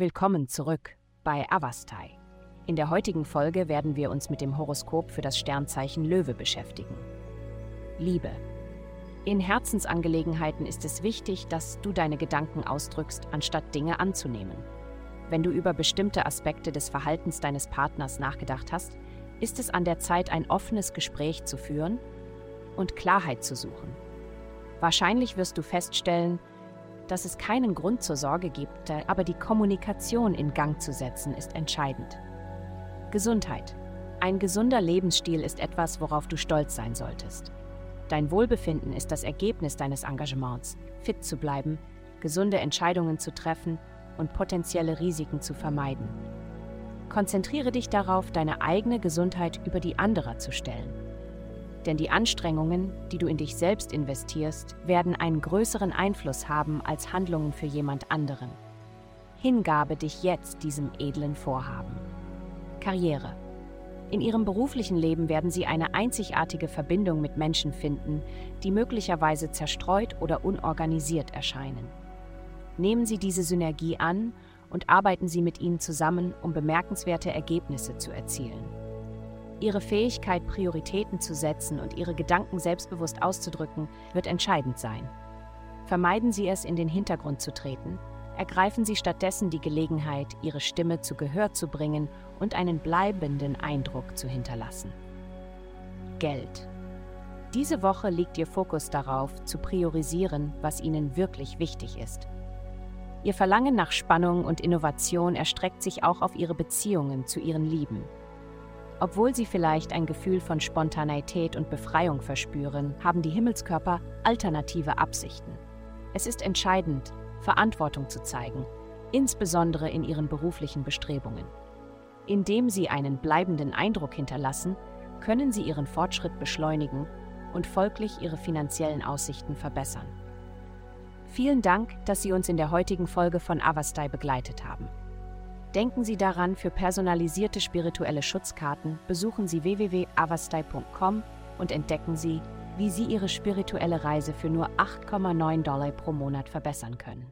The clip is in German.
Willkommen zurück bei Avastai. In der heutigen Folge werden wir uns mit dem Horoskop für das Sternzeichen Löwe beschäftigen. Liebe. In Herzensangelegenheiten ist es wichtig, dass du deine Gedanken ausdrückst, anstatt Dinge anzunehmen. Wenn du über bestimmte Aspekte des Verhaltens deines Partners nachgedacht hast, ist es an der Zeit, ein offenes Gespräch zu führen und Klarheit zu suchen. Wahrscheinlich wirst du feststellen, dass es keinen Grund zur Sorge gibt, aber die Kommunikation in Gang zu setzen ist entscheidend. Gesundheit. Ein gesunder Lebensstil ist etwas, worauf du stolz sein solltest. Dein Wohlbefinden ist das Ergebnis deines Engagements, fit zu bleiben, gesunde Entscheidungen zu treffen und potenzielle Risiken zu vermeiden. Konzentriere dich darauf, deine eigene Gesundheit über die anderer zu stellen. Denn die Anstrengungen, die du in dich selbst investierst, werden einen größeren Einfluss haben als Handlungen für jemand anderen. Hingabe dich jetzt diesem edlen Vorhaben. Karriere. In ihrem beruflichen Leben werden sie eine einzigartige Verbindung mit Menschen finden, die möglicherweise zerstreut oder unorganisiert erscheinen. Nehmen Sie diese Synergie an und arbeiten Sie mit ihnen zusammen, um bemerkenswerte Ergebnisse zu erzielen. Ihre Fähigkeit, Prioritäten zu setzen und Ihre Gedanken selbstbewusst auszudrücken, wird entscheidend sein. Vermeiden Sie es, in den Hintergrund zu treten, ergreifen Sie stattdessen die Gelegenheit, Ihre Stimme zu Gehör zu bringen und einen bleibenden Eindruck zu hinterlassen. Geld. Diese Woche liegt Ihr Fokus darauf, zu priorisieren, was Ihnen wirklich wichtig ist. Ihr Verlangen nach Spannung und Innovation erstreckt sich auch auf Ihre Beziehungen zu Ihren Lieben. Obwohl sie vielleicht ein Gefühl von Spontaneität und Befreiung verspüren, haben die Himmelskörper alternative Absichten. Es ist entscheidend, Verantwortung zu zeigen, insbesondere in ihren beruflichen Bestrebungen. Indem sie einen bleibenden Eindruck hinterlassen, können sie ihren Fortschritt beschleunigen und folglich ihre finanziellen Aussichten verbessern. Vielen Dank, dass Sie uns in der heutigen Folge von Avastai begleitet haben. Denken Sie daran, für personalisierte spirituelle Schutzkarten besuchen Sie www.avastai.com und entdecken Sie, wie Sie Ihre spirituelle Reise für nur 8,9 Dollar pro Monat verbessern können.